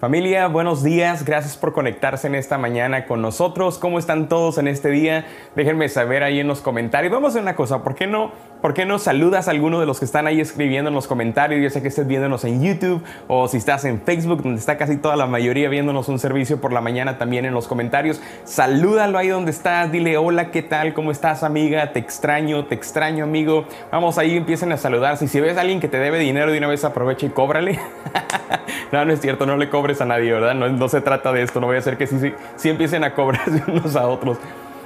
Familia, buenos días, gracias por conectarse en esta mañana con nosotros. ¿Cómo están todos en este día? Déjenme saber ahí en los comentarios. Vamos a hacer una cosa, ¿por qué no? ¿Por qué no saludas a alguno de los que están ahí escribiendo en los comentarios? Ya sé que estés viéndonos en YouTube o si estás en Facebook, donde está casi toda la mayoría viéndonos un servicio por la mañana también en los comentarios. Salúdalo ahí donde estás, dile hola, ¿qué tal? ¿Cómo estás amiga? Te extraño, te extraño amigo. Vamos ahí, empiecen a saludar. Si ves a alguien que te debe dinero de una vez aprovecha y cóbrale. no, no es cierto, no le cobres a nadie, ¿verdad? No, se trata de esto, no voy a hacer que sí, sí, sí empiecen a cobrarse unos a otros.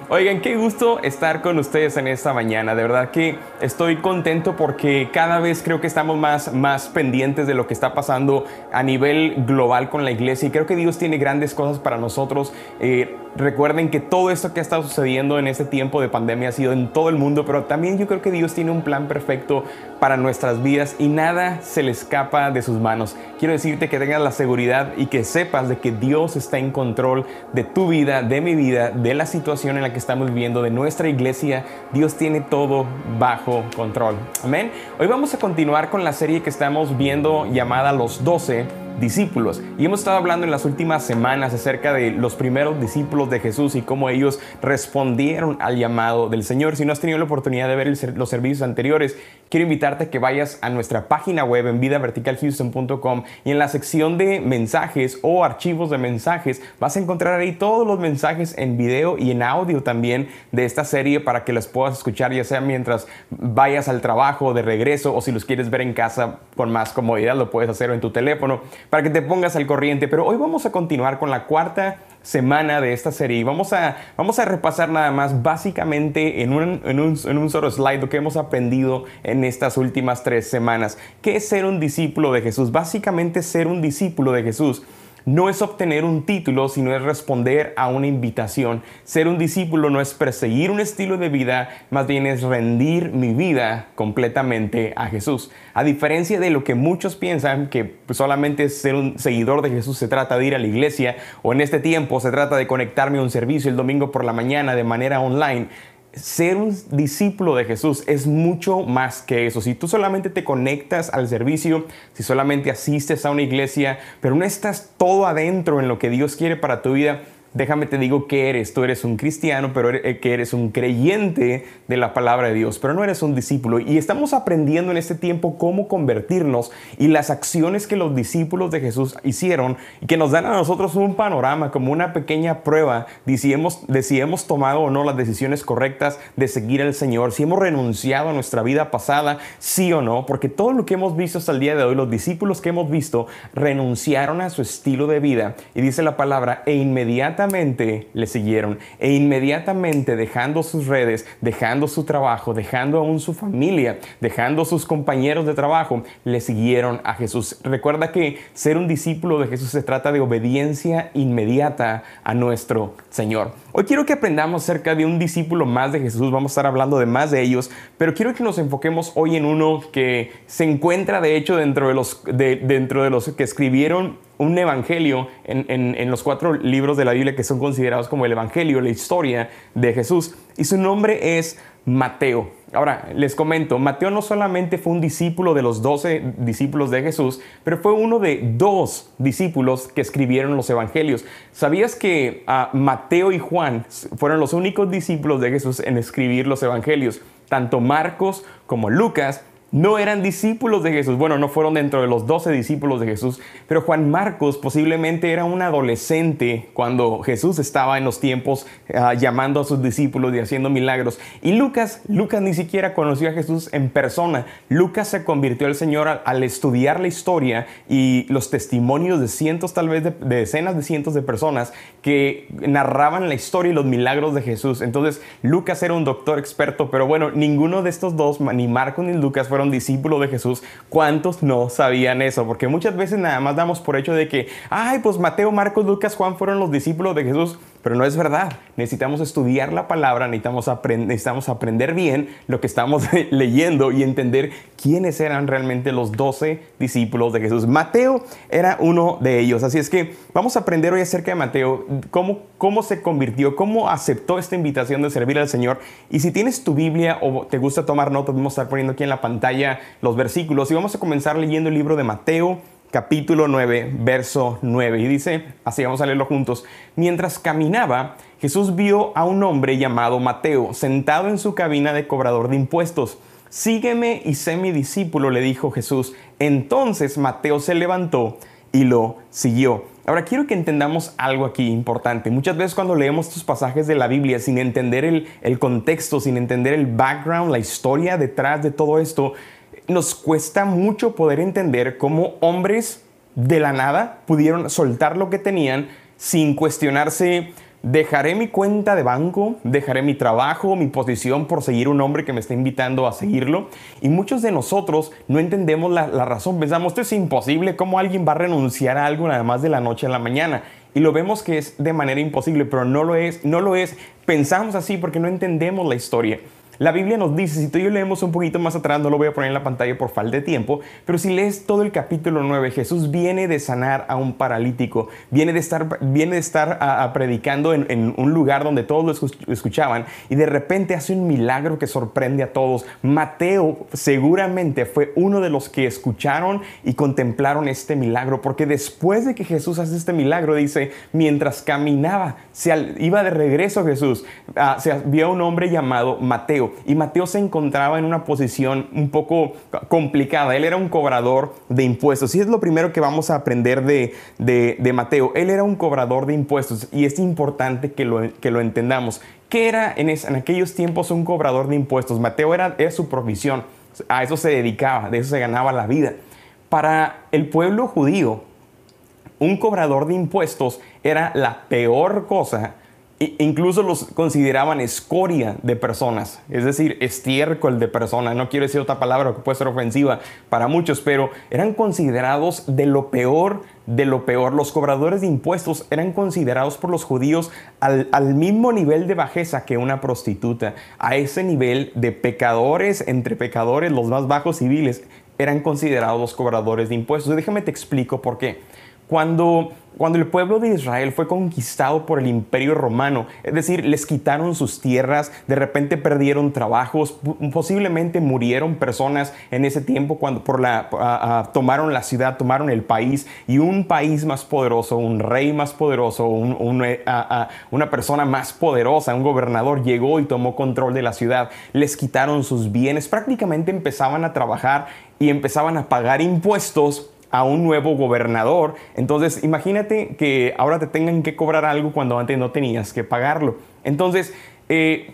Oigan, qué gusto estar con ustedes en esta mañana. De verdad que estoy contento porque cada vez creo que estamos más, más pendientes de lo que está pasando a nivel global con la iglesia y creo que Dios tiene grandes cosas para nosotros. Eh, recuerden que todo esto que ha estado sucediendo en este tiempo de pandemia ha sido en todo el mundo, pero también yo creo que Dios tiene un plan perfecto para nuestras vidas y nada se le escapa de sus manos. Quiero decirte que tengas la seguridad y que sepas de que Dios está en control de tu vida, de mi vida, de la situación en la que estamos viviendo, de nuestra iglesia. Dios tiene todo bajo control. Amén. Hoy vamos a continuar con la serie que estamos viendo llamada Los Doce discípulos. Y hemos estado hablando en las últimas semanas acerca de los primeros discípulos de Jesús y cómo ellos respondieron al llamado del Señor. Si no has tenido la oportunidad de ver los servicios anteriores, quiero invitarte a que vayas a nuestra página web en vidaverticalhouston.com y en la sección de mensajes o archivos de mensajes vas a encontrar ahí todos los mensajes en video y en audio también de esta serie para que los puedas escuchar ya sea mientras vayas al trabajo, de regreso o si los quieres ver en casa con más comodidad lo puedes hacer en tu teléfono para que te pongas al corriente. Pero hoy vamos a continuar con la cuarta semana de esta serie y vamos a, vamos a repasar nada más básicamente en un, en, un, en un solo slide lo que hemos aprendido en estas últimas tres semanas. ¿Qué es ser un discípulo de Jesús? Básicamente ser un discípulo de Jesús no es obtener un título, sino es responder a una invitación. Ser un discípulo no es perseguir un estilo de vida, más bien es rendir mi vida completamente a Jesús. A diferencia de lo que muchos piensan, que solamente ser un seguidor de Jesús se trata de ir a la iglesia o en este tiempo se trata de conectarme a un servicio el domingo por la mañana de manera online, ser un discípulo de Jesús es mucho más que eso. Si tú solamente te conectas al servicio, si solamente asistes a una iglesia, pero no estás todo adentro en lo que Dios quiere para tu vida, déjame te digo que eres. Tú eres un cristiano, pero eh, que eres un creyente de la palabra de Dios, pero no eres un discípulo. Y estamos aprendiendo en este tiempo cómo convertirnos y las acciones que los discípulos de Jesús hicieron y que nos dan a nosotros un panorama, como una pequeña prueba de si hemos, de si hemos tomado o no las decisiones correctas de seguir al Señor, si hemos renunciado a nuestra vida pasada, sí o no, porque todo lo que hemos visto hasta el día de hoy, los discípulos que hemos visto, renunciaron a su estilo de vida. Y dice la palabra, e inmediatamente le siguieron e inmediatamente dejando sus redes, dejando su trabajo, dejando aún su familia, dejando sus compañeros de trabajo, le siguieron a Jesús. Recuerda que ser un discípulo de Jesús se trata de obediencia inmediata a nuestro Señor. Hoy quiero que aprendamos acerca de un discípulo más de Jesús, vamos a estar hablando de más de ellos, pero quiero que nos enfoquemos hoy en uno que se encuentra de hecho dentro de los, dentro de los que escribieron un evangelio en, los cuatro libros de la Biblia que son considerados como el evangelio, la historia de Jesús. Y su nombre es Mateo. Ahora, les comento, Mateo no solamente fue un discípulo de los doce discípulos de Jesús, pero fue uno de dos discípulos que escribieron los evangelios. ¿Sabías que ah, Mateo y Juan fueron los únicos discípulos de Jesús en escribir los evangelios? Tanto Marcos como Lucas no eran discípulos de Jesús. Bueno, no fueron dentro de los doce discípulos de Jesús, pero Juan Marcos posiblemente era un adolescente cuando Jesús estaba en los tiempos ah, llamando a sus discípulos y haciendo milagros. Y Lucas, Lucas ni siquiera conoció a Jesús en persona. Lucas se convirtió al Señor al, estudiar la historia y los testimonios de cientos, tal vez de, de decenas de cientos de personas que narraban la historia y los milagros de Jesús. Entonces, Lucas era un doctor experto, pero bueno, ninguno de estos dos, ni Marcos ni Lucas, fueron discípulo de Jesús, ¿cuántos no sabían eso? Porque muchas veces nada más damos por hecho de que, ay, pues Mateo, Marcos, Lucas, Juan fueron los discípulos de Jesús, pero no es verdad. Necesitamos estudiar la palabra, necesitamos, necesitamos aprender bien lo que estamos leyendo y entender quiénes eran realmente los doce discípulos de Jesús. Mateo era uno de ellos, así es que vamos a aprender hoy acerca de Mateo, cómo, cómo se convirtió, cómo aceptó esta invitación de servir al Señor. Y si tienes tu Biblia o te gusta tomar notas, vamos a estar poniendo aquí en la pantalla los versículos y vamos a comenzar leyendo el libro de Mateo capítulo 9, verso 9. Y dice, así vamos a leerlo juntos, mientras caminaba, Jesús vio a un hombre llamado Mateo sentado en su cabina de cobrador de impuestos. Sígueme y sé mi discípulo, le dijo Jesús. Entonces Mateo se levantó y lo siguió. Ahora quiero que entendamos algo aquí importante. Muchas veces cuando leemos estos pasajes de la Biblia sin entender el, el, contexto, sin entender el background, la historia detrás de todo esto, nos cuesta mucho poder entender cómo hombres de la nada pudieron soltar lo que tenían sin cuestionarse Dejaré mi cuenta de banco, dejaré mi trabajo, mi posición por seguir un hombre que me está invitando a seguirlo. Y muchos de nosotros no entendemos la, razón. Pensamos, esto es imposible, ¿cómo alguien va a renunciar a algo nada más de la noche a la mañana? Y lo vemos que es de manera imposible, pero no lo es, no lo es. Pensamos así porque no entendemos la historia. La Biblia nos dice, si tú y yo leemos un poquito más atrás, no lo voy a poner en la pantalla por falta de tiempo, pero si lees todo el capítulo 9, Jesús viene de sanar a un paralítico, viene de estar, viene de estar a, predicando en, un lugar donde todos lo escuchaban y de repente hace un milagro que sorprende a todos. Mateo seguramente fue uno de los que escucharon y contemplaron este milagro, porque después de que Jesús hace este milagro, dice, mientras caminaba, se, iba de regreso Jesús, ah, se vio a un hombre llamado Mateo y Mateo se encontraba en una posición un poco complicada. Él era un cobrador de impuestos. Y es lo primero que vamos a aprender de, Mateo. Él era un cobrador de impuestos y es importante que lo, que lo entendamos. ¿Qué era en, en, aquellos tiempos un cobrador de impuestos? Mateo era, era su profesión. A eso se dedicaba, de eso se ganaba la vida. Para el pueblo judío, un cobrador de impuestos era la peor cosa incluso los consideraban escoria de personas, es decir, estiércol de personas. No quiero decir otra palabra que puede ser ofensiva para muchos, pero eran considerados de lo peor de lo peor. Los cobradores de impuestos eran considerados por los judíos al, mismo nivel de bajeza que una prostituta. A ese nivel de pecadores entre pecadores, los más bajos civiles, eran considerados los cobradores de impuestos. Déjame te explico por qué. Cuando, cuando el pueblo de Israel fue conquistado por el imperio romano, es decir, les quitaron sus tierras, de repente perdieron trabajos, posiblemente murieron personas en ese tiempo cuando por la, tomaron la ciudad, tomaron el país y un país más poderoso, un rey más poderoso, eh, una persona más poderosa, un gobernador llegó y tomó control de la ciudad, les quitaron sus bienes, prácticamente empezaban a trabajar y empezaban a pagar impuestos a un nuevo gobernador. Entonces, imagínate que ahora te tengan que cobrar algo cuando antes no tenías que pagarlo. Entonces, eh,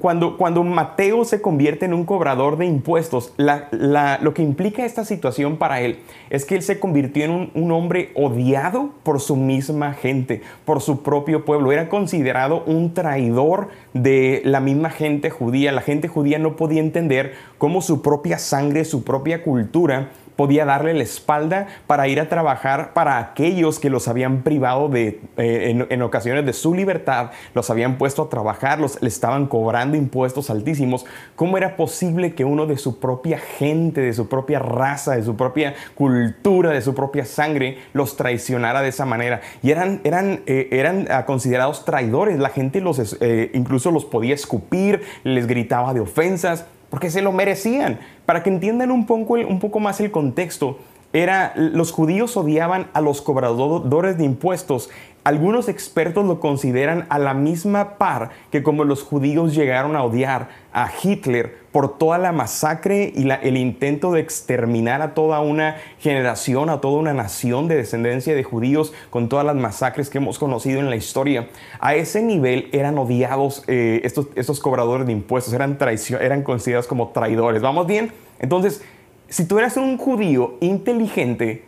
cuando, cuando Mateo se convierte en un cobrador de impuestos, lo que implica esta situación para él es que él se convirtió en un, un, hombre odiado por su misma gente, por su propio pueblo. Era considerado un traidor de la misma gente judía. La gente judía no podía entender cómo su propia sangre, su propia cultura podía darle la espalda para ir a trabajar para aquellos que los habían privado de, eh, en, ocasiones de su libertad, los habían puesto a trabajar, los, le estaban cobrando impuestos altísimos. ¿Cómo era posible que uno de su propia gente, de su propia raza, de su propia cultura, de su propia sangre, los traicionara de esa manera? Y eran, eran, eh, eran ah, considerados traidores. La gente los, eh, incluso los podía escupir, les gritaba de ofensas porque se lo merecían. Para que entiendan un poco, un poco más el contexto, era, los judíos odiaban a los cobradores de impuestos. Algunos expertos lo consideran a la misma par que como los judíos llegaron a odiar a Hitler por toda la masacre y el intento de exterminar a toda una generación, a toda una nación de descendencia de judíos con todas las masacres que hemos conocido en la historia. A ese nivel eran odiados eh, estos, cobradores de impuestos, eran, eran considerados como traidores. ¿Vamos bien? Entonces, si tú eras un judío inteligente,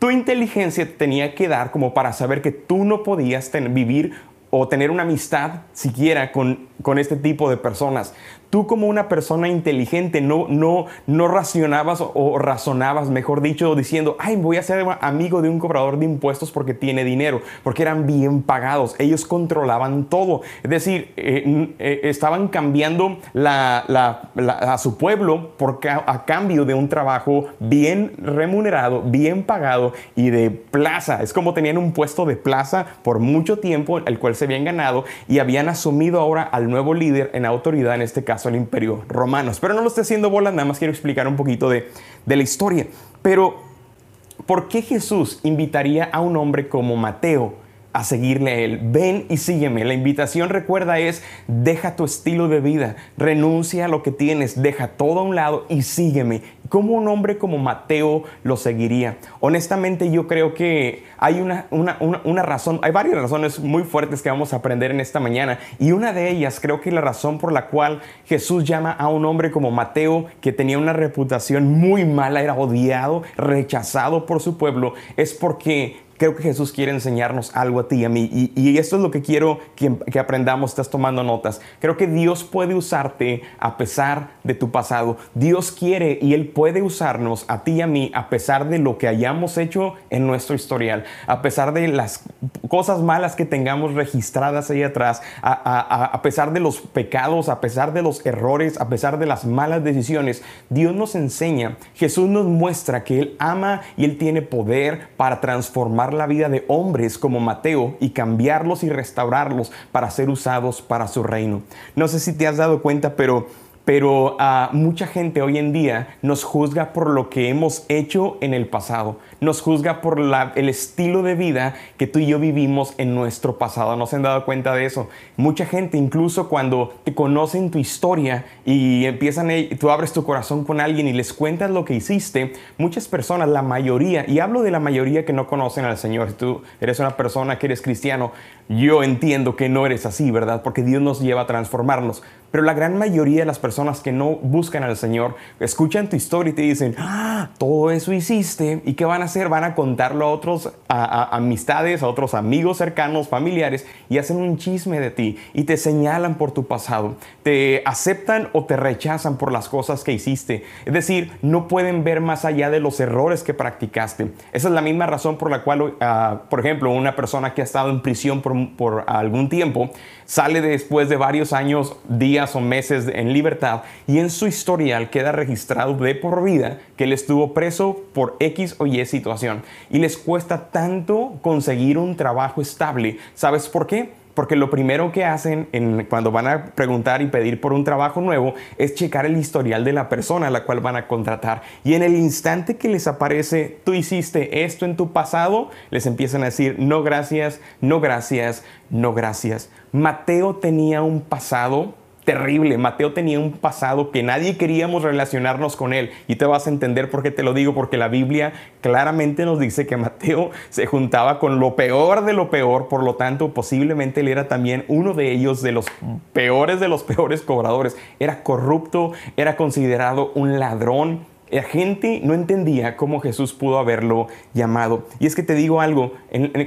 tu inteligencia tenía que dar como para saber que tú no podías vivir o tener una amistad siquiera con, con este tipo de personas tú como una persona inteligente no, no, no racionabas o razonabas, mejor dicho, diciendo, ay, voy a ser amigo de un cobrador de impuestos porque tiene dinero, porque eran bien pagados, ellos controlaban todo. Es decir, eh, eh, estaban cambiando a su pueblo a cambio de un trabajo bien remunerado, bien pagado y de plaza. Es como tenían un puesto de plaza por mucho tiempo, el cual se habían ganado y habían asumido ahora al nuevo líder en autoridad, en este caso el imperio romano. Pero no lo estoy haciendo bola, nada más quiero explicar un poquito de, de la historia. Pero ¿por qué Jesús invitaría a un hombre como Mateo a seguirle a Él. Ven y sígueme. La invitación, recuerda, es deja tu estilo de vida, renuncia a lo que tienes, deja todo a un lado y sígueme. ¿Cómo un hombre como Mateo lo seguiría? Honestamente, yo creo que hay una, una, razón, hay varias razones muy fuertes que vamos a aprender en esta mañana. Y una de ellas, creo que la razón por la cual Jesús llama a un hombre como Mateo, que tenía una reputación muy mala, era odiado, rechazado por su pueblo, es porque creo que Jesús quiere enseñarnos algo a ti y a mí. Y, esto es lo que quiero que, que, aprendamos. Estás tomando notas. Creo que Dios puede usarte a pesar de tu pasado. Dios quiere y Él puede usarnos a ti y a mí a pesar de lo que hayamos hecho en nuestro historial. A pesar de las cosas malas que tengamos registradas ahí atrás. A, a pesar de los pecados, a pesar de los errores, a pesar de las malas decisiones. Dios nos enseña. Jesús nos muestra que Él ama y Él tiene poder para transformar la vida de hombres como Mateo y cambiarlos y restaurarlos para ser usados para su reino. No sé si te has dado cuenta, pero pero ah, mucha gente hoy en día nos juzga por lo que hemos hecho en el pasado, nos juzga por el estilo de vida que tú y yo vivimos en nuestro pasado. ¿No se han dado cuenta de eso? Mucha gente, incluso cuando te conocen tu historia y empiezan, tú abres tu corazón con alguien y les cuentas lo que hiciste, muchas personas, la mayoría, y hablo de la mayoría que no conocen al Señor, si tú eres una persona que eres cristiano, yo entiendo que no eres así, ¿verdad? Porque Dios nos lleva a transformarnos. Pero la gran mayoría de las personas que no buscan al Señor escuchan tu historia y te dicen, ah, todo eso hiciste. ¿Y qué van a hacer? Van a contarlo a otros, a, amistades, a otros amigos cercanos, familiares, y hacen un chisme de ti y te señalan por tu pasado. Te aceptan o te rechazan por las cosas que hiciste. Es decir, no pueden ver más allá de los errores que practicaste. Esa es la misma razón por la cual, ah, por ejemplo, una persona que ha estado en prisión por, por algún tiempo, sale después de varios años, días o meses en libertad y en su historial queda registrado de por vida que él estuvo preso por X o Y situación. Y les cuesta tanto conseguir un trabajo estable. ¿Sabes por qué? Porque lo primero que hacen cuando van a preguntar y pedir por un trabajo nuevo es checar el historial de la persona a la cual van a contratar. Y en el instante que les aparece, tú hiciste esto en tu pasado, les empiezan a decir, no gracias, no gracias, no gracias. Mateo tenía un pasado terrible. Mateo tenía un pasado que nadie queríamos relacionarnos con él. Y te vas a entender por qué te lo digo, porque la Biblia claramente nos dice que Mateo se juntaba con lo peor de lo peor, por lo tanto posiblemente él era también uno de ellos, de los peores de los peores cobradores. Era corrupto, era considerado un ladrón, la gente no entendía cómo Jesús pudo haberlo llamado. Y es que te digo algo,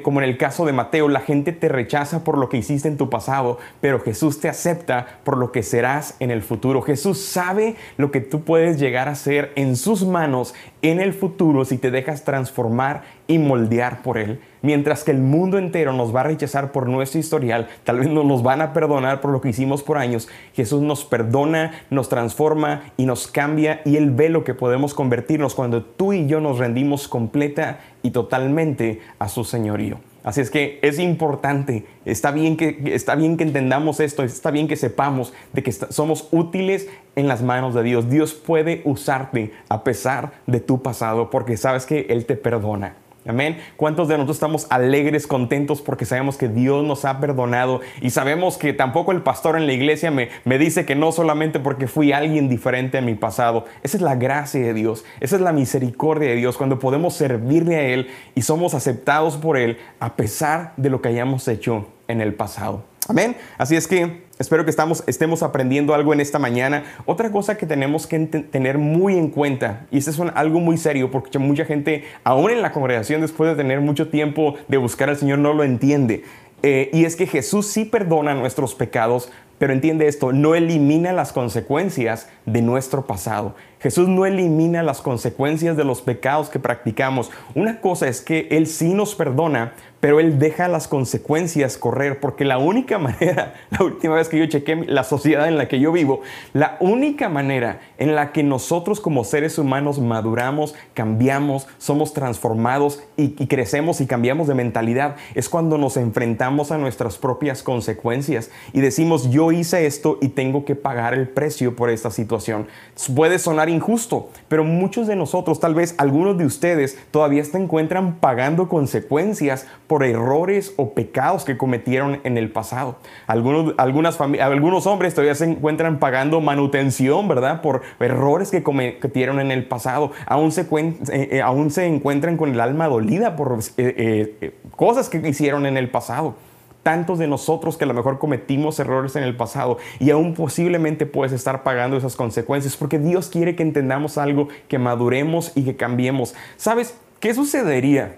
como en el caso de Mateo, la gente te rechaza por lo que hiciste en tu pasado, pero Jesús te acepta por lo que serás en el futuro. Jesús sabe lo que tú puedes llegar a ser en sus manos en el futuro si te dejas transformar y moldear por Él. Mientras que el mundo entero nos va a rechazar por nuestro historial, tal vez no nos van a perdonar por lo que hicimos por años, Jesús nos perdona, nos transforma y nos cambia y Él ve lo que podemos convertirnos cuando tú y yo nos rendimos completa y totalmente a su señorío. Así es que es importante, está bien que, está bien que entendamos esto, está bien que sepamos de que somos útiles en las manos de Dios. Dios puede usarte a pesar de tu pasado porque sabes que Él te perdona. Amén. ¿Cuántos de nosotros estamos alegres, contentos porque sabemos que Dios nos ha perdonado y sabemos que tampoco el pastor en la iglesia me, me dice que no solamente porque fui alguien diferente a mi pasado. Esa es la gracia de Dios, esa es la misericordia de Dios cuando podemos servirle a Él y somos aceptados por Él a pesar de lo que hayamos hecho en el pasado. Amén. Así es que espero que estamos, estemos aprendiendo algo en esta mañana. Otra cosa que tenemos que tener muy en cuenta, y esto es algo muy serio, porque mucha gente, aún en la congregación, después de tener mucho tiempo de buscar al Señor, no lo entiende. Eh, y es que Jesús sí perdona nuestros pecados, pero entiende esto, no elimina las consecuencias de nuestro pasado. Jesús no elimina las consecuencias de los pecados que practicamos. Una cosa es que Él sí nos perdona, pero Él deja las consecuencias correr, porque la única manera, la última vez que yo chequé la sociedad en la que yo vivo, la única manera en la que nosotros como seres humanos maduramos, cambiamos, somos transformados y, crecemos y cambiamos de mentalidad es cuando nos enfrentamos a nuestras propias consecuencias y decimos, yo hice esto y tengo que pagar el precio por esta situación. Puede sonar injusto, pero muchos de nosotros, tal vez algunos de ustedes, todavía se encuentran pagando consecuencias por errores o pecados que cometieron en el pasado. Algunos, algunas algunos hombres todavía se encuentran pagando manutención, ¿verdad? Por errores que cometieron en el pasado. Aún se, eh, eh, aún se encuentran con el alma dolida por eh, cosas que hicieron en el pasado tantos de nosotros que a lo mejor cometimos errores en el pasado y aún posiblemente puedes estar pagando esas consecuencias porque Dios quiere que entendamos algo, que maduremos y que cambiemos. ¿Sabes qué sucedería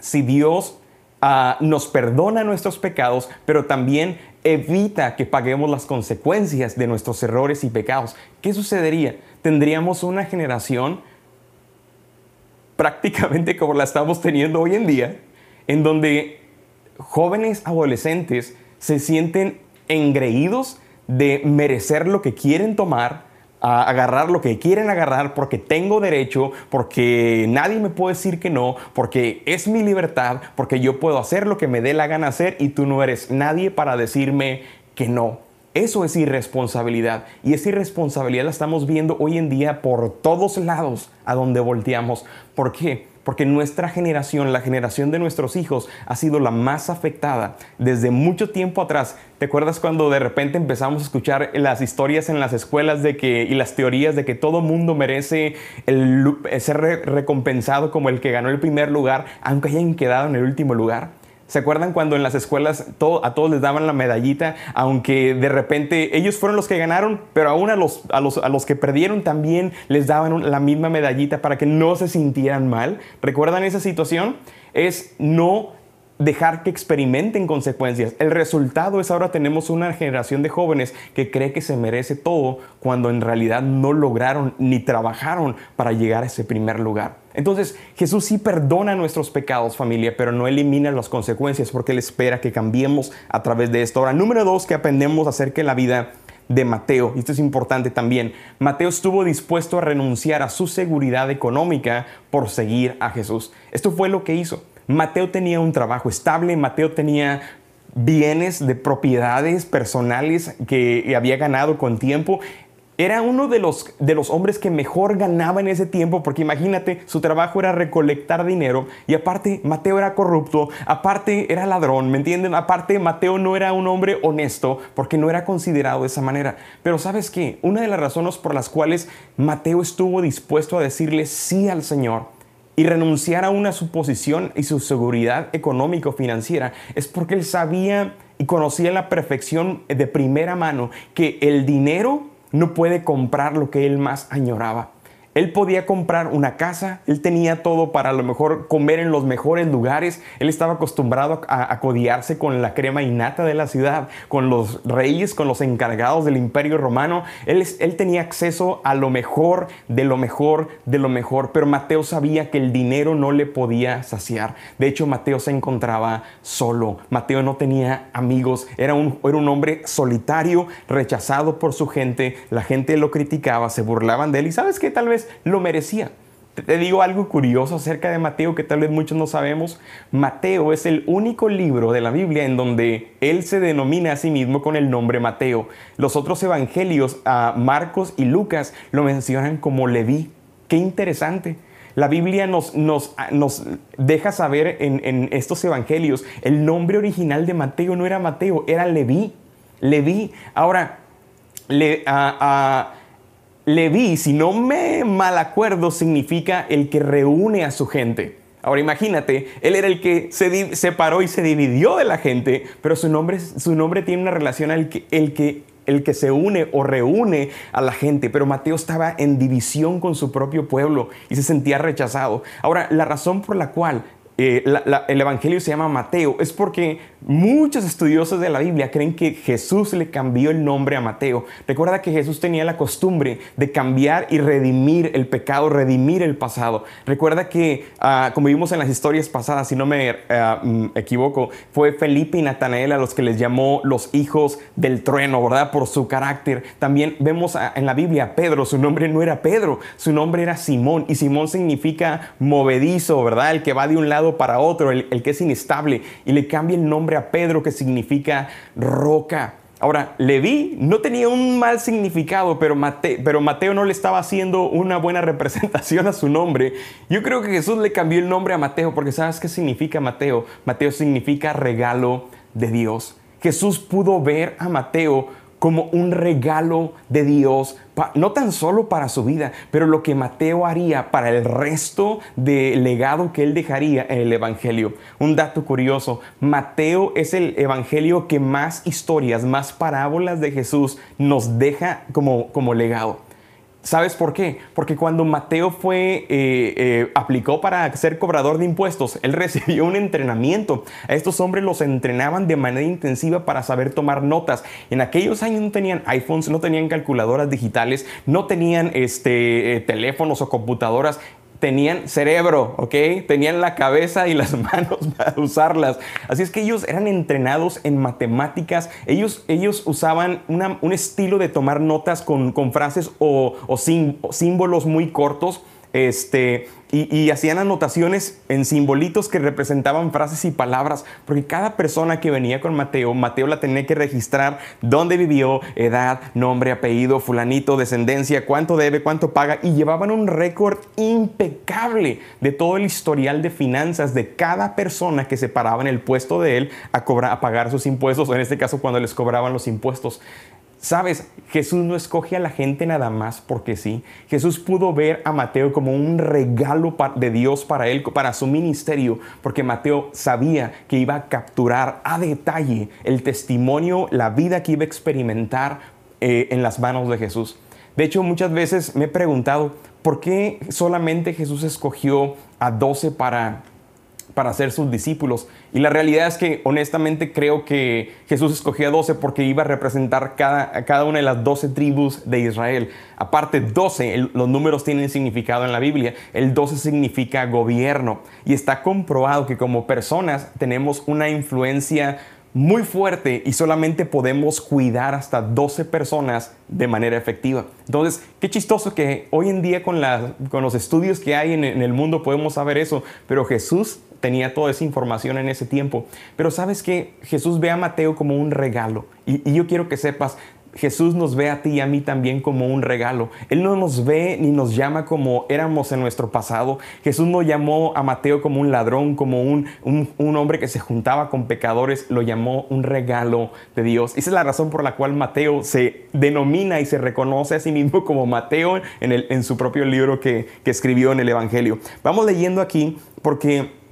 si Dios ah, nos perdona nuestros pecados, pero también evita que paguemos las consecuencias de nuestros errores y pecados? ¿Qué sucedería? Tendríamos una generación prácticamente como la estamos teniendo hoy en día, en donde jóvenes adolescentes se sienten engreídos de merecer lo que quieren tomar, a agarrar lo que quieren agarrar porque tengo derecho, porque nadie me puede decir que no, porque es mi libertad, porque yo puedo hacer lo que me dé la gana hacer y tú no eres nadie para decirme que no. Eso es irresponsabilidad y esa irresponsabilidad la estamos viendo hoy en día por todos lados a donde volteamos. ¿Por qué? Porque nuestra generación, la generación de nuestros hijos, ha sido la más afectada desde mucho tiempo atrás. ¿Te acuerdas cuando de repente empezamos a escuchar las historias en las escuelas de que, y las teorías de que todo mundo merece ser recompensado como el que ganó el primer lugar, aunque hayan quedado en el último lugar? ¿Se acuerdan cuando en las escuelas a todos les daban la medallita, aunque de repente ellos fueron los que ganaron, pero aún a los, los que perdieron también les daban la misma medallita para que no se sintieran mal? ¿Recuerdan esa situación? Es no dejar que experimenten consecuencias. El resultado es ahora tenemos una generación de jóvenes que cree que se merece todo cuando en realidad no lograron ni trabajaron para llegar a ese primer lugar. Entonces Jesús sí perdona nuestros pecados familia, pero no elimina las consecuencias porque Él espera que cambiemos a través de esto. Ahora, número dos, que aprendemos acerca de la vida de Mateo, y esto es importante también, Mateo estuvo dispuesto a renunciar a su seguridad económica por seguir a Jesús. Esto fue lo que hizo. Mateo tenía un trabajo estable, Mateo tenía bienes de propiedades personales que había ganado con tiempo. Era uno de los, de los hombres que mejor ganaba en ese tiempo, porque imagínate, su trabajo era recolectar dinero y aparte Mateo era corrupto, aparte era ladrón, ¿me entienden? Aparte Mateo no era un hombre honesto porque no era considerado de esa manera. Pero sabes qué, una de las razones por las cuales Mateo estuvo dispuesto a decirle sí al Señor y renunciar a una suposición y su seguridad económico-financiera es porque él sabía y conocía la perfección de primera mano que el dinero no puede comprar lo que él más añoraba. Él podía comprar una casa, él tenía todo para a lo mejor comer en los mejores lugares, él estaba acostumbrado a, acodiarse con la crema innata de la ciudad, con los reyes, con los encargados del imperio romano, él, él tenía acceso a lo mejor, de lo mejor, de lo mejor, pero Mateo sabía que el dinero no le podía saciar. De hecho, Mateo se encontraba solo, Mateo no tenía amigos, era un, era un hombre solitario, rechazado por su gente, la gente lo criticaba, se burlaban de él. Y sabes que tal vez lo merecía. Te digo algo curioso acerca de Mateo que tal vez muchos no sabemos. Mateo es el único libro de la Biblia en donde él se denomina a sí mismo con el nombre Mateo. Los otros evangelios, Marcos y Lucas, lo mencionan como Leví. Qué interesante. La Biblia nos, nos, nos deja saber en, estos evangelios el nombre original de Mateo no era Mateo, era Leví. Leví. Ahora, le, a Leví, si no me mal acuerdo, significa el que reúne a su gente. Ahora imagínate, él era el que se separó y se dividió de la gente, pero su nombre, su nombre tiene una relación al que, el que el que se une o reúne a la gente, pero Mateo estaba en división con su propio pueblo y se sentía rechazado. Ahora, la razón por la cual eh, el Evangelio se llama Mateo es porque muchos estudiosos de la Biblia creen que Jesús le cambió el nombre a Mateo. Recuerda que Jesús tenía la costumbre de cambiar y redimir el pecado, redimir el pasado. Recuerda que, ah, como vimos en las historias pasadas, si no me ah, mm, equivoco, fue Felipe y Natanael a los que les llamó los hijos del trueno, ¿verdad? Por su carácter. También vemos en la Biblia a Pedro, su nombre no era Pedro, su nombre era Simón y Simón significa movedizo, ¿verdad? El que va de un lado para otro, el, que es inestable, y le cambia el nombre a Pedro que significa roca. Ahora, Leví no tenía un mal significado, pero Mateo, pero Mateo no le estaba haciendo una buena representación a su nombre. Yo creo que Jesús le cambió el nombre a Mateo porque ¿sabes qué significa Mateo? Mateo significa regalo de Dios. Jesús pudo ver a Mateo como un regalo de Dios, no tan solo para su vida, pero lo que Mateo haría para el resto del legado que él dejaría en el Evangelio. Un dato curioso, Mateo es el Evangelio que más historias, más parábolas de Jesús nos deja como, como legado. ¿Sabes por qué? Porque cuando Mateo fue, eh, eh, aplicó para ser cobrador de impuestos, él recibió un entrenamiento. A estos hombres los entrenaban de manera intensiva para saber tomar notas. En aquellos años no tenían iPhones, no tenían calculadoras digitales, no tenían este, eh, teléfonos o computadoras tenían cerebro, ¿ok? Tenían la cabeza y las manos para usarlas. Así es que ellos eran entrenados en matemáticas. Ellos, ellos usaban un estilo de tomar notas con, frases o, o símbolos muy cortos este, y, hacían anotaciones en simbolitos que representaban frases y palabras, porque cada persona que venía con Mateo, Mateo la tenía que registrar dónde vivió, edad, nombre, apellido, fulanito, descendencia, cuánto debe, cuánto paga, y llevaban un récord impecable de todo el historial de finanzas de cada persona que se paraba en el puesto de él a, cobrar, a pagar sus impuestos, o en este caso cuando les cobraban los impuestos. Sabes, Jesús no escoge a la gente nada más porque sí. Jesús pudo ver a Mateo como un regalo de Dios para él, para su ministerio, porque Mateo sabía que iba a capturar a detalle el testimonio, la vida que iba a experimentar eh, en las manos de Jesús. De hecho, muchas veces me he preguntado, ¿por qué solamente Jesús escogió a doce para para ser sus discípulos. Y la realidad es que honestamente creo que Jesús escogió a 12 porque iba a representar cada, cada una de las 12 tribus de Israel. Aparte, 12, los números tienen significado en la Biblia. El 12 significa gobierno. Y está comprobado que como personas tenemos una influencia muy fuerte y solamente podemos cuidar hasta 12 personas de manera efectiva. Entonces, qué chistoso que hoy en día con, los estudios que hay en, el mundo podemos saber eso, pero Jesús tenía toda esa información en ese tiempo. Pero sabes que Jesús ve a Mateo como un regalo. Y, yo quiero que sepas, Jesús nos ve a ti y a mí también como un regalo. Él no nos ve ni nos llama como éramos en nuestro pasado. Jesús no llamó a Mateo como un ladrón, como un, un, hombre que se juntaba con pecadores. Lo llamó un regalo de Dios. Esa es la razón por la cual Mateo se denomina y se reconoce a sí mismo como Mateo en, el, en su propio libro que, que escribió en el Evangelio. Vamos leyendo aquí porque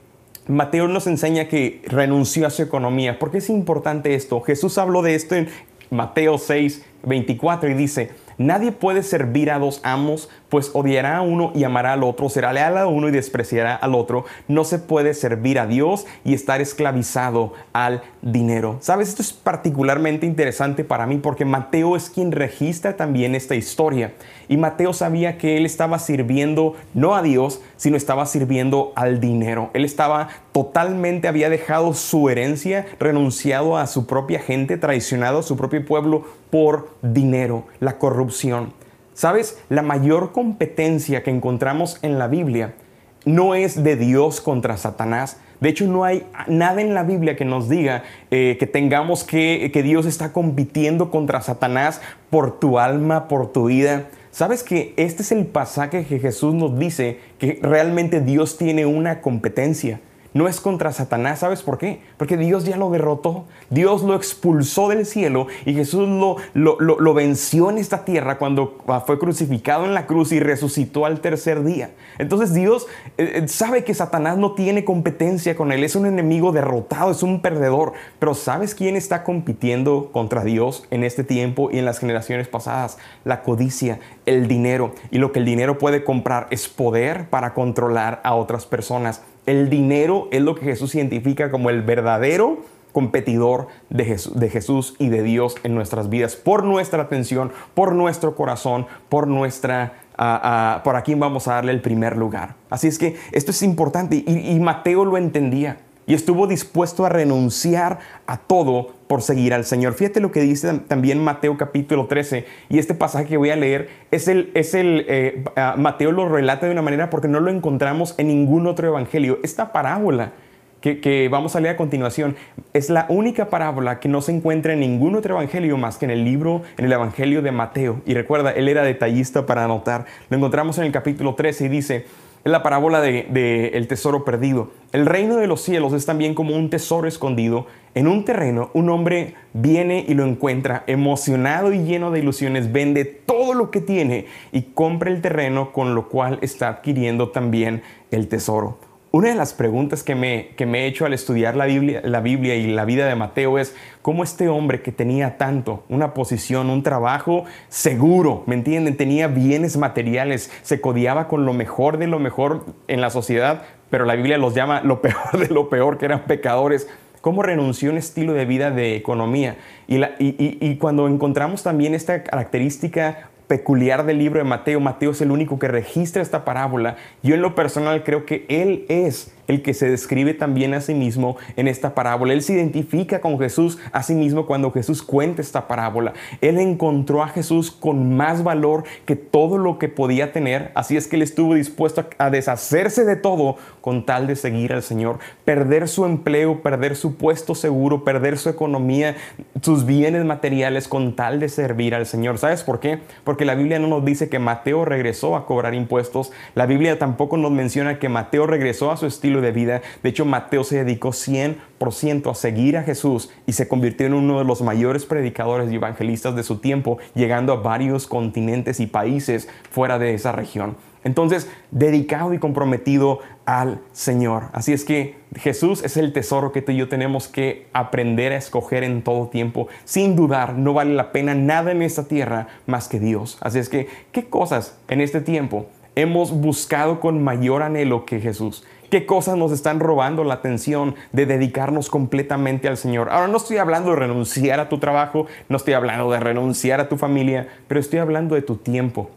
Mateo nos enseña que renunció a su economía. ¿Por qué es importante esto? Jesús habló de esto en Mateo 6, 24 y dice, Nadie puede servir a dos amos, pues odiará a uno y amará al otro, será leal a uno y despreciará al otro. No se puede servir a Dios y estar esclavizado al dinero. Sabes, esto es particularmente interesante para mí porque Mateo es quien registra también esta historia. Y Mateo sabía que él estaba sirviendo no a Dios, sino estaba sirviendo al dinero. Él estaba totalmente, había dejado su herencia, renunciado a su propia gente, traicionado a su propio pueblo por dinero, la corrupción. ¿Sabes? La mayor competencia que encontramos en la Biblia no es de Dios contra Satanás. De hecho, no hay nada en la Biblia que nos diga eh, que tengamos que, que Dios está compitiendo contra Satanás por tu alma, por tu vida. ¿Sabes que este es el pasaje que Jesús nos dice que realmente Dios tiene una competencia? No es contra Satanás. ¿Sabes por qué? Porque Dios ya lo derrotó. Dios lo expulsó del cielo y Jesús lo, venció en esta tierra cuando fue crucificado en la cruz y resucitó al tercer día. Entonces Dios eh, eh, sabe que Satanás no tiene competencia con él. Es un enemigo derrotado, es un perdedor. Pero ¿sabes quién está compitiendo contra Dios en este tiempo y en las generaciones pasadas? La codicia, el dinero. Y lo que el dinero puede comprar es poder para controlar a otras personas. El dinero es lo que Jesús identifica como el verdadero competidor de Jesús, y de Dios en nuestras vidas, por nuestra atención, por nuestro corazón, por nuestra... por a quién vamos a darle el primer lugar. Así es que esto es importante y Mateo lo entendía y estuvo dispuesto a renunciar a todo por seguir al Señor. Fíjate lo que dice también Mateo capítulo 13 y este pasaje que voy a leer es el, es el eh, Mateo lo relata de una manera porque no lo encontramos en ningún otro evangelio. Esta parábola que, vamos a leer a continuación es la única parábola que no se encuentra en ningún otro evangelio más que en el libro, en el evangelio de Mateo. Y recuerda, él era detallista para anotar. Lo encontramos en el capítulo 13 y dice, es la parábola del de, el tesoro perdido. El reino de los cielos es también como un tesoro escondido. En un terreno, un hombre viene y lo encuentra, emocionado y lleno de ilusiones, vende todo lo que tiene y compra el terreno con lo cual está adquiriendo también el tesoro. Una de las preguntas que me, que me he hecho al estudiar la Biblia, la Biblia y la vida de Mateo es cómo este hombre que tenía tanto, una posición, un trabajo seguro, ¿me entienden? Tenía bienes materiales, se codiaba con lo mejor de lo mejor en la sociedad, pero la Biblia los llama lo peor de lo peor, que eran pecadores. ¿Cómo renunció a un estilo de vida de economía? Y, la, y, y cuando encontramos también esta característica peculiar del libro de Mateo. Mateo es el único que registra esta parábola. Yo en lo personal creo que él es el que se describe también a sí mismo en esta parábola. Él se identifica con Jesús a sí mismo cuando Jesús cuenta esta parábola. Él encontró a Jesús con más valor que todo lo que podía tener, así es que él estuvo dispuesto a deshacerse de todo con tal de seguir al Señor, perder su empleo, perder su puesto seguro, perder su economía, sus bienes materiales con tal de servir al Señor. ¿Sabes por qué? Porque la Biblia no nos dice que Mateo regresó a cobrar impuestos, la Biblia tampoco nos menciona que Mateo regresó a su estilo de vida. De hecho, Mateo se dedicó 100% a seguir a Jesús y se convirtió en uno de los mayores predicadores y evangelistas de su tiempo, llegando a varios continentes y países fuera de esa región. Entonces, dedicado y comprometido al Señor. Así es que Jesús es el tesoro que tú y yo tenemos que aprender a escoger en todo tiempo. Sin dudar, no vale la pena nada en esta tierra más que Dios. Así es que, ¿qué cosas en este tiempo hemos buscado con mayor anhelo que Jesús? Qué cosas nos están robando la atención de dedicarnos completamente al Señor. Ahora no estoy hablando de renunciar a tu trabajo, no estoy hablando de renunciar a tu familia, pero estoy hablando de tu tiempo.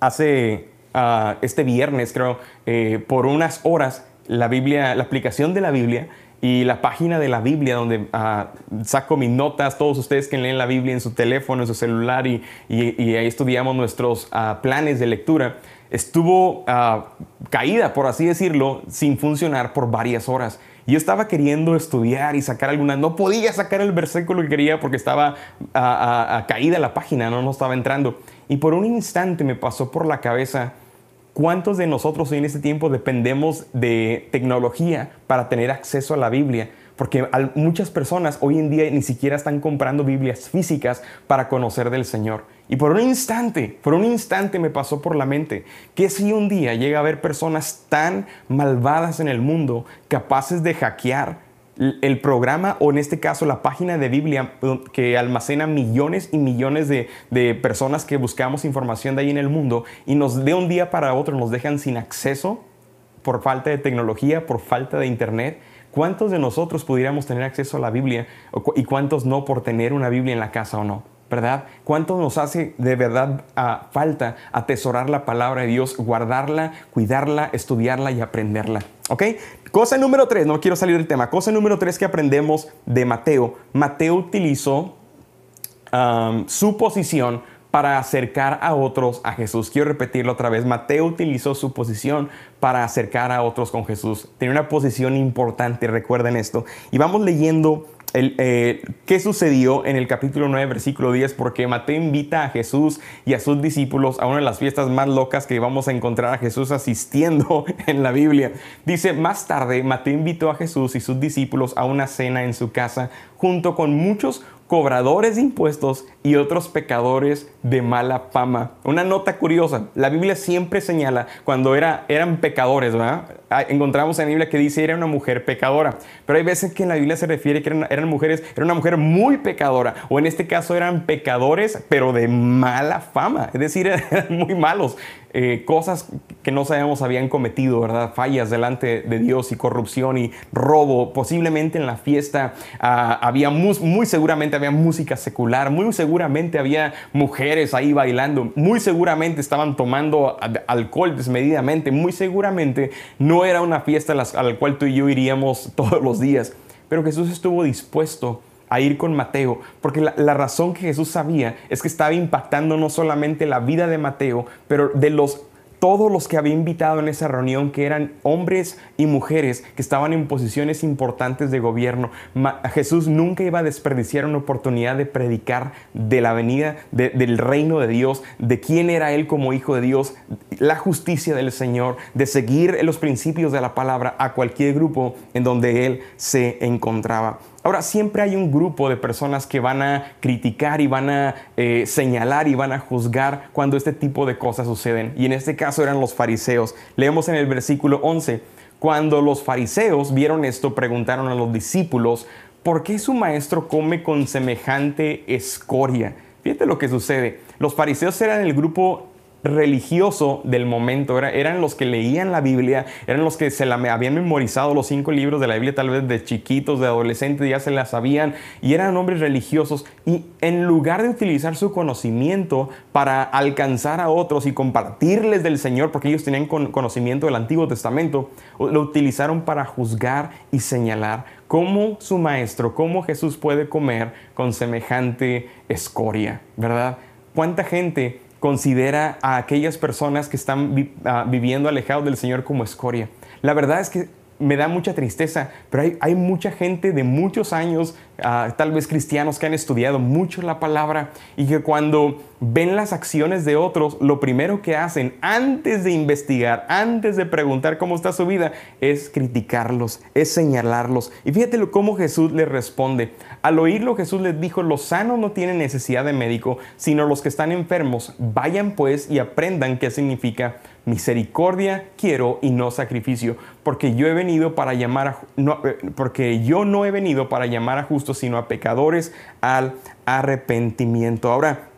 Hace ah, este viernes, creo, eh, por unas horas, la Biblia, la aplicación de la Biblia y la página de la Biblia donde ah, saco mis notas, todos ustedes que leen la Biblia en su teléfono, en su celular y, ahí estudiamos nuestros ah, planes de lectura estuvo ah, caída, por así decirlo, sin funcionar por varias horas. Yo estaba queriendo estudiar y sacar alguna, no podía sacar el versículo que quería porque estaba ah, ah, caída la página, no, no estaba entrando. Y por un instante me pasó por la cabeza, ¿cuántos de nosotros en este tiempo dependemos de tecnología para tener acceso a la Biblia? Porque muchas personas hoy en día ni siquiera están comprando Biblias físicas para conocer del Señor. Y por un instante, por un instante me pasó por la mente que si un día llega a haber personas tan malvadas en el mundo, capaces de hackear el programa o en este caso la página de Biblia que almacena millones y millones de, personas que buscamos información de ahí en el mundo y nos de un día para otro nos dejan sin acceso por falta de tecnología, por falta de internet ¿Cuántos de nosotros pudiéramos tener acceso a la Biblia y cuántos no por tener una Biblia en la casa o no? ¿Verdad? ¿Cuánto nos hace de verdad a falta atesorar la palabra de Dios, guardarla, cuidarla, estudiarla y aprenderla? ¿Ok? Cosa número tres, no quiero salir del tema. Cosa número tres que aprendemos de Mateo. Mateo utilizó su posición para acercar a otros a Jesús. Quiero repetirlo otra vez. Mateo utilizó su posición para acercar a otros con Jesús. Tiene una posición importante, recuerden esto. Y vamos leyendo eh, qué sucedió en el capítulo 9, versículo 10, porque Mateo invita a Jesús y a sus discípulos a una de las fiestas más locas que vamos a encontrar a Jesús asistiendo en la Biblia. Dice, más tarde Mateo invitó a Jesús y sus discípulos a una cena en su casa, junto con muchos cobradores de impuestos y otros pecadores de mala fama. Una nota curiosa, la Biblia siempre señala cuando era, eran pecadores, ¿verdad? Encontramos en la Biblia que dice era una mujer pecadora, pero hay veces que en la Biblia se refiere que eran, eran mujeres, era una mujer muy pecadora, o en este caso eran pecadores, pero de mala fama, es decir, eran muy malos. Eh, cosas que no sabemos habían cometido, ¿verdad? Fallas delante de Dios y corrupción y robo. Posiblemente en la fiesta ah, había muy, seguramente había música secular, muy seguramente había mujeres ahí bailando, muy seguramente estaban tomando alcohol desmedidamente, muy seguramente no era una fiesta a la, cual tú y yo iríamos todos los días. Pero Jesús estuvo dispuesto a ir con Mateo, porque la, razón que Jesús sabía es que estaba impactando no solamente la vida de Mateo, pero de los todos los que había invitado en esa reunión, que eran hombres y mujeres que estaban en posiciones importantes de gobierno, Jesús nunca iba a desperdiciar una oportunidad de predicar de la venida del reino de Dios, de quién era Él como hijo de Dios, la justicia del Señor, de seguir los principios de la palabra a cualquier grupo en donde Él se encontraba. Ahora, siempre hay un grupo de personas que van a criticar y van a eh, señalar y van a juzgar cuando este tipo de cosas suceden. Y en este caso eran los fariseos. Leemos en el versículo 11, cuando los fariseos vieron esto, preguntaron a los discípulos, ¿por qué su maestro come con semejante escoria? Fíjate lo que sucede. Los fariseos eran el grupo religioso del momento, eran los que leían la Biblia, eran los que se la habían memorizado los cinco libros de la Biblia, tal vez de chiquitos, de adolescentes, ya se la sabían, y eran hombres religiosos, y en lugar de utilizar su conocimiento para alcanzar a otros y compartirles del Señor, porque ellos tenían conocimiento del Antiguo Testamento, lo utilizaron para juzgar y señalar cómo su maestro, cómo Jesús puede comer con semejante escoria, ¿verdad? ¿Cuánta gente considera a aquellas personas que están ah, viviendo alejados del Señor como escoria. La verdad es que me da mucha tristeza, pero hay, hay mucha gente de muchos años, ah, tal vez cristianos, que han estudiado mucho la palabra y que cuando ven las acciones de otros, lo primero que hacen antes de investigar, antes de preguntar cómo está su vida, es criticarlos, es señalarlos. Y fíjate cómo Jesús les responde. Al oírlo, Jesús les dijo, los sanos no tienen necesidad de médico, sino los que están enfermos. Vayan pues y aprendan qué significa misericordia quiero y no sacrificio, porque yo he venido para llamar a, no, eh, porque yo no he venido para llamar a justos, sino a pecadores al arrepentimiento. Ahora,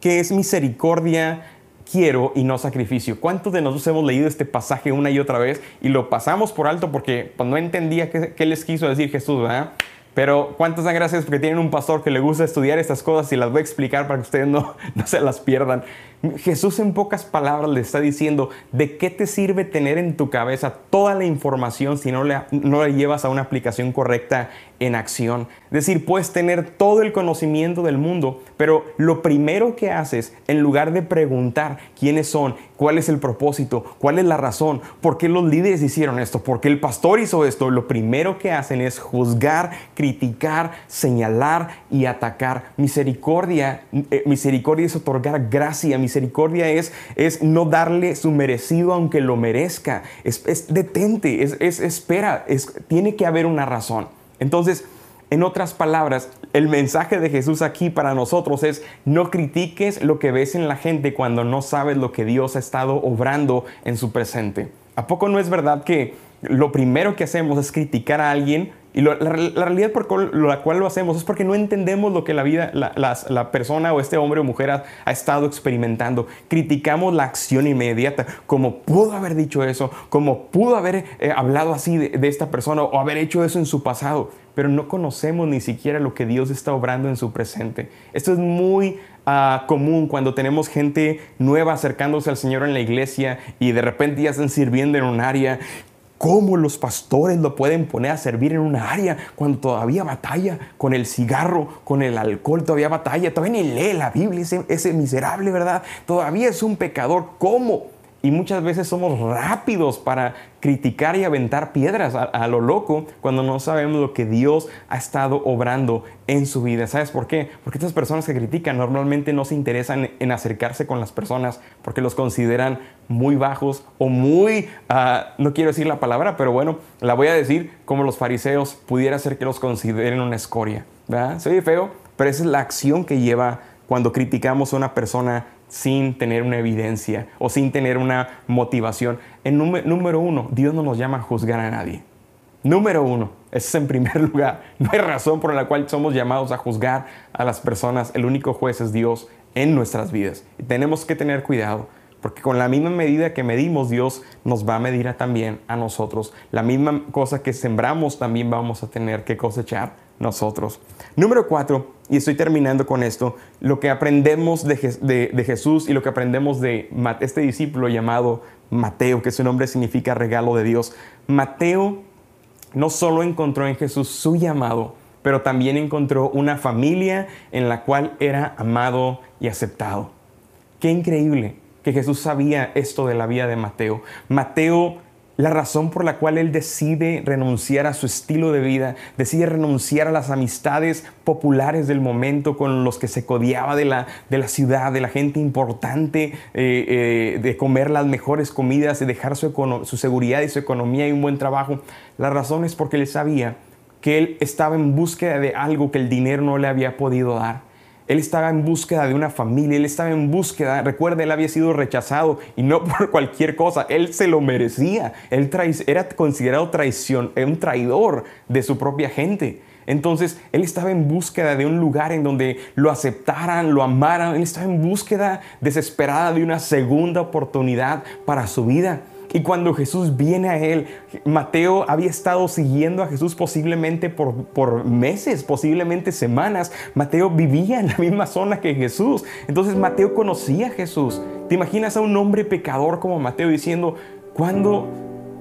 ¿qué es misericordia? quiero y no sacrificio. ¿Cuántos de nosotros hemos leído este pasaje una y otra vez y lo pasamos por alto porque pues, no entendía qué, qué les quiso decir Jesús, ¿verdad? Pero cuántas gracias porque tienen un pastor que le gusta estudiar estas cosas y las voy a explicar para que ustedes no, no se las pierdan. Jesús en pocas palabras le está diciendo, ¿de qué te sirve tener en tu cabeza toda la información si no, no la llevas a una aplicación correcta en acción? Es decir, puedes tener todo el conocimiento del mundo, pero lo primero que haces, en lugar de preguntar quiénes son, cuál es el propósito, cuál es la razón, por qué los líderes hicieron esto, por qué el pastor hizo esto, lo primero que hacen es juzgar, criticar, señalar y atacar. Misericordia, eh, misericordia es otorgar gracia, misericordia es, es no darle su merecido aunque lo merezca. Es, detente, es, es espera, es, tiene que haber una razón. Entonces, en otras palabras, el mensaje de Jesús aquí para nosotros es no critiques lo que ves en la gente cuando no sabes lo que Dios ha estado obrando en su presente. ¿A poco no es verdad que lo primero que hacemos es criticar a alguien y la, realidad por la cual lo hacemos es porque no entendemos lo que la vida, la, persona o este hombre o mujer ha, estado experimentando. Criticamos la acción inmediata, como pudo haber dicho eso, como pudo haber eh, hablado así de, esta persona o haber hecho eso en su pasado, pero no conocemos ni siquiera lo que Dios está obrando en su presente. Esto es muy ah, común cuando tenemos gente nueva acercándose al Señor en la iglesia y de repente ya están sirviendo en un área ¿Cómo los pastores lo pueden poner a servir en una área cuando todavía batalla con el cigarro, con el alcohol, todavía batalla, todavía ni lee la Biblia, ese, ese miserable, ¿verdad? Todavía es un pecador. ¿Cómo? Y muchas veces somos rápidos para criticar y aventar piedras a, lo loco cuando no sabemos lo que Dios ha estado obrando en su vida. ¿Sabes por qué? Porque estas personas que critican normalmente no se interesan en acercarse con las personas porque los consideran muy bajos o muy, ah, no quiero decir la palabra, pero bueno, la voy a decir como los fariseos pudiera ser que los consideren una escoria. ¿verdad? Se feo, pero esa es la acción que lleva cuando criticamos a una persona sin tener una evidencia o sin tener una motivación. En número uno, Dios no nos llama a juzgar a nadie. Número uno, ese es en primer lugar. No hay razón por la cual somos llamados a juzgar a las personas. El único juez es Dios en nuestras vidas. Y tenemos que tener cuidado, porque con la misma medida que medimos, Dios nos va a medir también a nosotros. La misma cosa que sembramos también vamos a tener que cosechar nosotros. Número cuatro, y estoy terminando con esto, lo que aprendemos de, Jesús y lo que aprendemos de este discípulo llamado Mateo, que su nombre significa regalo de Dios. Mateo no solo encontró en Jesús su llamado, pero también encontró una familia en la cual era amado y aceptado. Qué increíble que Jesús sabía esto de la vida de Mateo. Mateo la razón por la cual él decide renunciar a su estilo de vida, decide renunciar a las amistades populares del momento con los que se codiaba de la, de la ciudad, de la gente importante, eh, eh, de comer las mejores comidas, de dejar su, su seguridad y su economía y un buen trabajo. La razón es porque él sabía que él estaba en búsqueda de algo que el dinero no le había podido dar. Él estaba en búsqueda de una familia, él estaba en búsqueda, recuerda, él había sido rechazado y no por cualquier cosa, él se lo merecía, él era considerado traición, un traidor de su propia gente. Entonces, él estaba en búsqueda de un lugar en donde lo aceptaran, lo amaran, él estaba en búsqueda desesperada de una segunda oportunidad para su vida. Y cuando Jesús viene a él, Mateo había estado siguiendo a Jesús posiblemente por, por, meses, posiblemente semanas. Mateo vivía en la misma zona que Jesús. Entonces Mateo conocía a Jesús. ¿Te imaginas a un hombre pecador como Mateo diciendo, cuando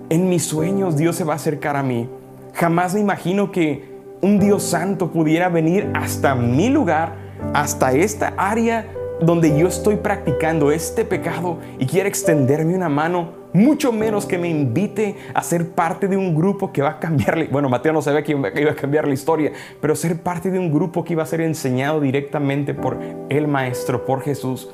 en mis sueños Dios se va a acercar a mí? Jamás me imagino que un Dios santo pudiera venir hasta mi lugar, hasta esta área donde yo estoy practicando este pecado y quiere extenderme una mano mucho menos que me invite a ser parte de un grupo que va a cambiarle, bueno, Mateo no sabía que iba a cambiar la historia, pero ser parte de un grupo que iba a ser enseñado directamente por el Maestro, por Jesús.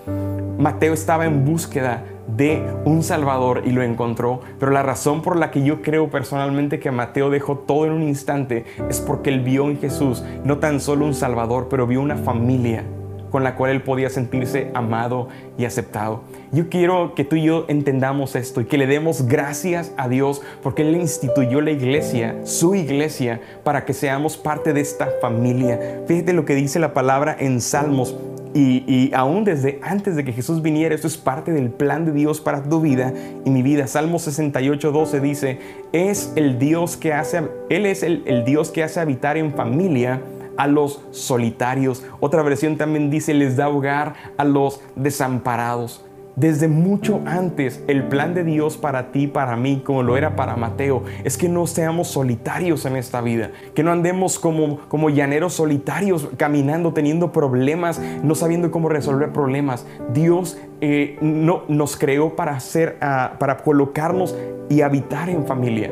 Mateo estaba en búsqueda de un Salvador y lo encontró, pero la razón por la que yo creo personalmente que Mateo dejó todo en un instante es porque él vio en Jesús no tan solo un Salvador, pero vio una familia con la cual él podía sentirse amado y aceptado. Yo quiero que tú y yo entendamos esto y que le demos gracias a Dios porque Él instituyó la iglesia, su iglesia, para que seamos parte de esta familia. Fíjate lo que dice la palabra en Salmos y, aún desde antes de que Jesús viniera, esto es parte del plan de Dios para tu vida y mi vida. Salmo 68, 12 dice, es el Dios que hace, Él es el Dios que hace habitar en familia a los solitarios. Otra versión también dice, les da hogar a los desamparados. Desde mucho antes, el plan de Dios para ti, para mí, como lo era para Mateo, es que no seamos solitarios en esta vida, que no andemos como, como llaneros solitarios, caminando, teniendo problemas, no sabiendo cómo resolver problemas. Dios eh, no, nos creó para, hacer, ah, para colocarnos y habitar en familia.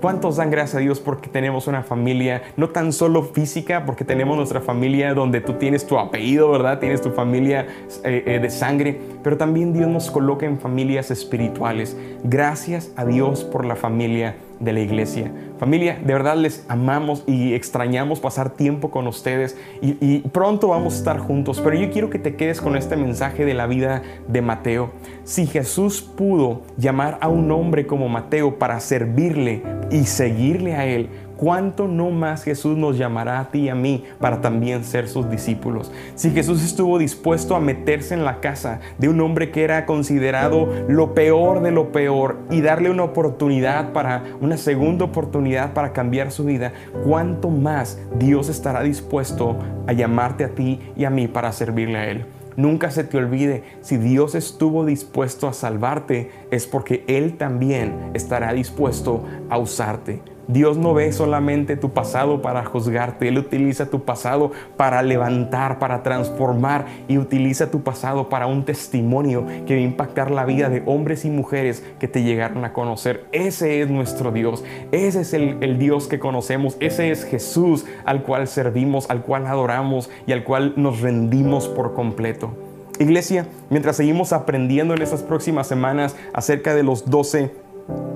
¿Cuántos dan gracias a Dios porque tenemos una familia, no tan solo física, porque tenemos nuestra familia donde tú tienes tu apellido, ¿verdad? Tienes tu familia eh, eh, de sangre, pero también Dios nos coloca en familias espirituales. Gracias a Dios por la familia de la iglesia. Familia, de verdad les amamos y extrañamos pasar tiempo con ustedes y, pronto vamos a estar juntos, pero yo quiero que te quedes con este mensaje de la vida de Mateo. Si Jesús pudo llamar a un hombre como Mateo para servirle y seguirle a él, ¿cuánto no más Jesús nos llamará a ti y a mí para también ser sus discípulos? Si Jesús estuvo dispuesto a meterse en la casa de un hombre que era considerado lo peor de lo peor y darle una oportunidad para, una segunda oportunidad para cambiar su vida, ¿cuánto más Dios estará dispuesto a llamarte a ti y a mí para servirle a Él? Nunca se te olvide, si Dios estuvo dispuesto a salvarte, es porque Él también estará dispuesto a usarte. Dios no ve solamente tu pasado para juzgarte, Él utiliza tu pasado para levantar, para transformar y utiliza tu pasado para un testimonio que va a impactar la vida de hombres y mujeres que te llegaron a conocer. Ese es nuestro Dios, ese es el, el Dios que conocemos, ese es Jesús al cual servimos, al cual adoramos y al cual nos rendimos por completo. Iglesia, mientras seguimos aprendiendo en estas próximas semanas acerca de los doce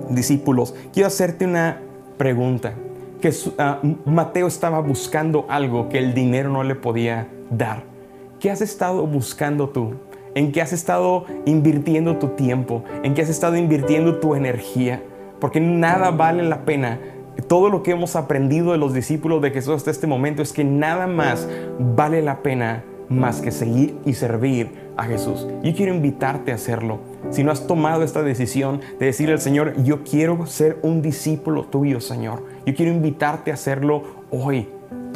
discípulos, quiero hacerte una pregunta, que ah, Mateo estaba buscando algo que el dinero no le podía dar. ¿Qué has estado buscando tú? ¿En qué has estado invirtiendo tu tiempo? ¿En qué has estado invirtiendo tu energía? Porque nada vale la pena. Todo lo que hemos aprendido de los discípulos de Jesús hasta este momento es que nada más vale la pena más que seguir y servir a Jesús. Yo quiero invitarte a hacerlo. Si no has tomado esta decisión de decirle al Señor, yo quiero ser un discípulo tuyo, Señor. Yo quiero invitarte a hacerlo hoy.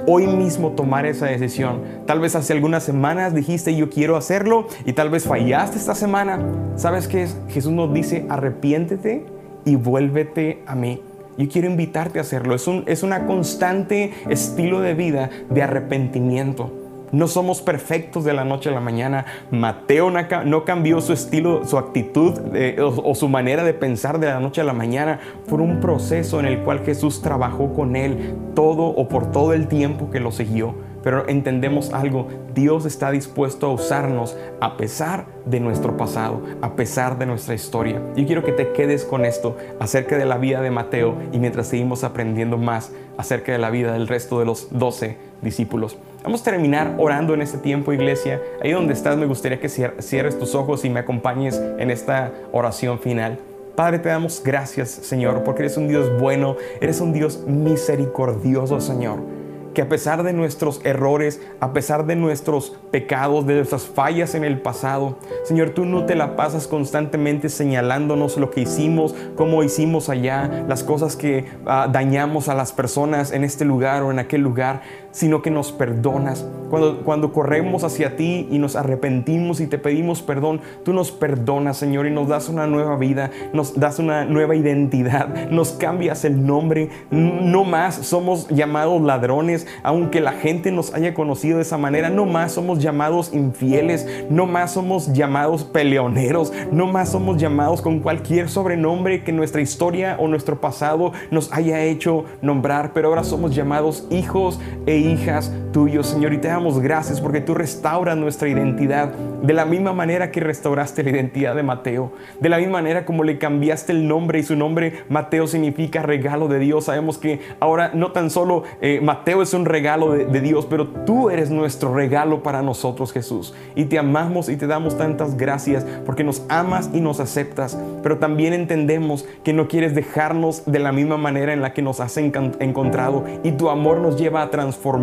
Hoy mismo tomar esa decisión. Tal vez hace algunas semanas dijiste yo quiero hacerlo y tal vez fallaste esta semana. ¿Sabes qué es? Jesús nos dice arrepiéntete y vuélvete a mí. Yo quiero invitarte a hacerlo. Es un es una constante estilo de vida de arrepentimiento No somos perfectos de la noche a la mañana. Mateo no cambió su estilo, su actitud eh, o, o su manera de pensar de la noche a la mañana. Fue un proceso en el cual Jesús trabajó con él todo o por todo el tiempo que lo siguió pero entendemos algo, Dios está dispuesto a usarnos a pesar de nuestro pasado, a pesar de nuestra historia. Yo quiero que te quedes con esto acerca de la vida de Mateo y mientras seguimos aprendiendo más acerca de la vida del resto de los doce discípulos. Vamos a terminar orando en este tiempo, iglesia. Ahí donde estás, me gustaría que cierres tus ojos y me acompañes en esta oración final. Padre, te damos gracias, Señor, porque eres un Dios bueno, eres un Dios misericordioso, Señor que a pesar de nuestros errores, a pesar de nuestros pecados, de nuestras fallas en el pasado, Señor, tú no te la pasas constantemente señalándonos lo que hicimos, cómo hicimos allá, las cosas que ah, dañamos a las personas en este lugar o en aquel lugar, sino que nos perdonas. Cuando, cuando corremos hacia ti y nos arrepentimos y te pedimos perdón, tú nos perdonas, Señor, y nos das una nueva vida, nos das una nueva identidad, nos cambias el nombre. No más somos llamados ladrones, aunque la gente nos haya conocido de esa manera, no más somos llamados infieles, no más somos llamados peleoneros, no más somos llamados con cualquier sobrenombre que nuestra historia o nuestro pasado nos haya hecho nombrar, pero ahora somos llamados hijos e hijas tuyos, Señor, y te damos gracias porque tú restauras nuestra identidad de la misma manera que restauraste la identidad de Mateo, de la misma manera como le cambiaste el nombre y su nombre Mateo significa regalo de Dios. Sabemos que ahora no tan solo eh, Mateo es un regalo de, Dios, pero tú eres nuestro regalo para nosotros, Jesús. Y te amamos y te damos tantas gracias porque nos amas y nos aceptas, pero también entendemos que no quieres dejarnos de la misma manera en la que nos has encontrado y tu amor nos lleva a transformar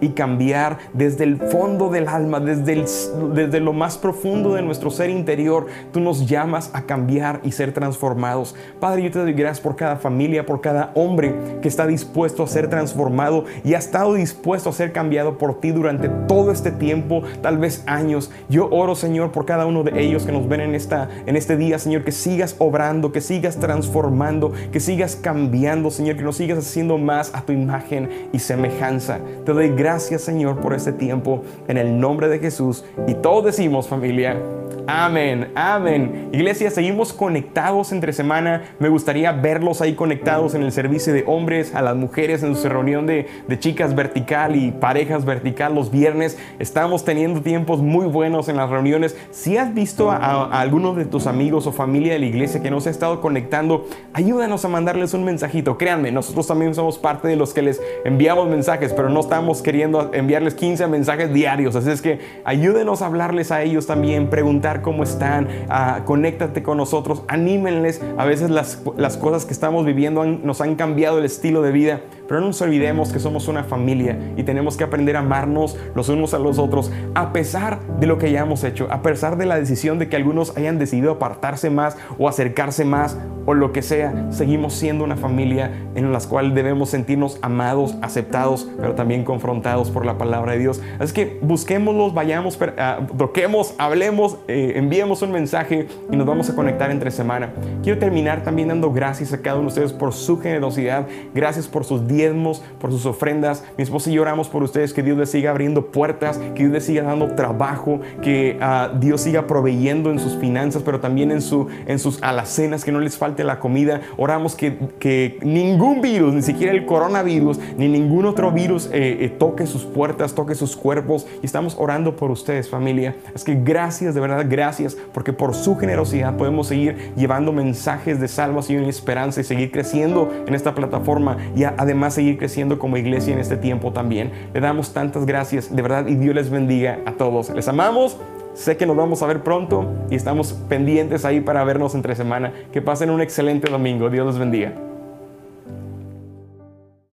y cambiar desde el fondo del alma, desde, el, desde lo más profundo de nuestro ser interior. Tú nos llamas a cambiar y ser transformados. Padre, yo te doy gracias por cada familia, por cada hombre que está dispuesto a ser transformado y hasta estado dispuesto a ser cambiado por ti durante todo este tiempo, tal vez años. Yo oro, Señor, por cada uno de ellos que nos ven en, esta, en este día, Señor, que sigas obrando, que sigas transformando, que sigas cambiando, Señor, que nos sigas haciendo más a tu imagen y semejanza. Te doy gracias, Señor, por este tiempo en el nombre de Jesús. Y todos decimos, familia, Amén, amén. Iglesia, seguimos conectados entre semana. Me gustaría verlos ahí conectados en el servicio de hombres, a las mujeres en su reunión de, chicas vertical y parejas vertical los viernes. Estamos teniendo tiempos muy buenos en las reuniones. Si has visto a, algunos de tus amigos o familia de la iglesia que no se ha estado conectando, ayúdanos a mandarles un mensajito. Créanme, nosotros también somos parte de los que les enviamos mensajes, pero no estamos queriendo enviarles 15 mensajes diarios. Así es que ayúdenos a hablarles a ellos también, preguntar cómo están, uh, conéctate con nosotros, anímenles. A veces las, las cosas que estamos viviendo nos han cambiado el estilo de vida, pero no nos olvidemos que somos una familia y tenemos que aprender a amarnos los unos a los otros, a pesar de lo que hayamos hecho, a pesar de la decisión de que algunos hayan decidido apartarse más o acercarse más o lo que sea, seguimos siendo una familia en la cual debemos sentirnos amados, aceptados, pero también confrontados por la palabra de Dios. Así que busquémoslos, vayamos, uh, toquemos, hablemos. Eh, enviemos un mensaje y nos vamos a conectar entre semana. Quiero terminar también dando gracias a cada uno de ustedes por su generosidad, gracias por sus diezmos, por sus ofrendas. Mi esposa y yo oramos por ustedes, que Dios les siga abriendo puertas, que Dios les siga dando trabajo, que uh, Dios siga proveyendo en sus finanzas, pero también en, su, en sus alacenas, que no les falte la comida. Oramos que, que ningún virus, ni siquiera el coronavirus, ni ningún otro virus eh, eh, toque sus puertas, toque sus cuerpos. Y estamos orando por ustedes, familia. Es que gracias, de verdad, gracias porque por su generosidad podemos seguir llevando mensajes de salvación y esperanza y seguir creciendo en esta plataforma y además seguir creciendo como iglesia en este tiempo también. Le damos tantas gracias, de verdad, y Dios les bendiga a todos. Les amamos. Sé que nos vamos a ver pronto y estamos pendientes ahí para vernos entre semana. Que pasen un excelente domingo. Dios les bendiga.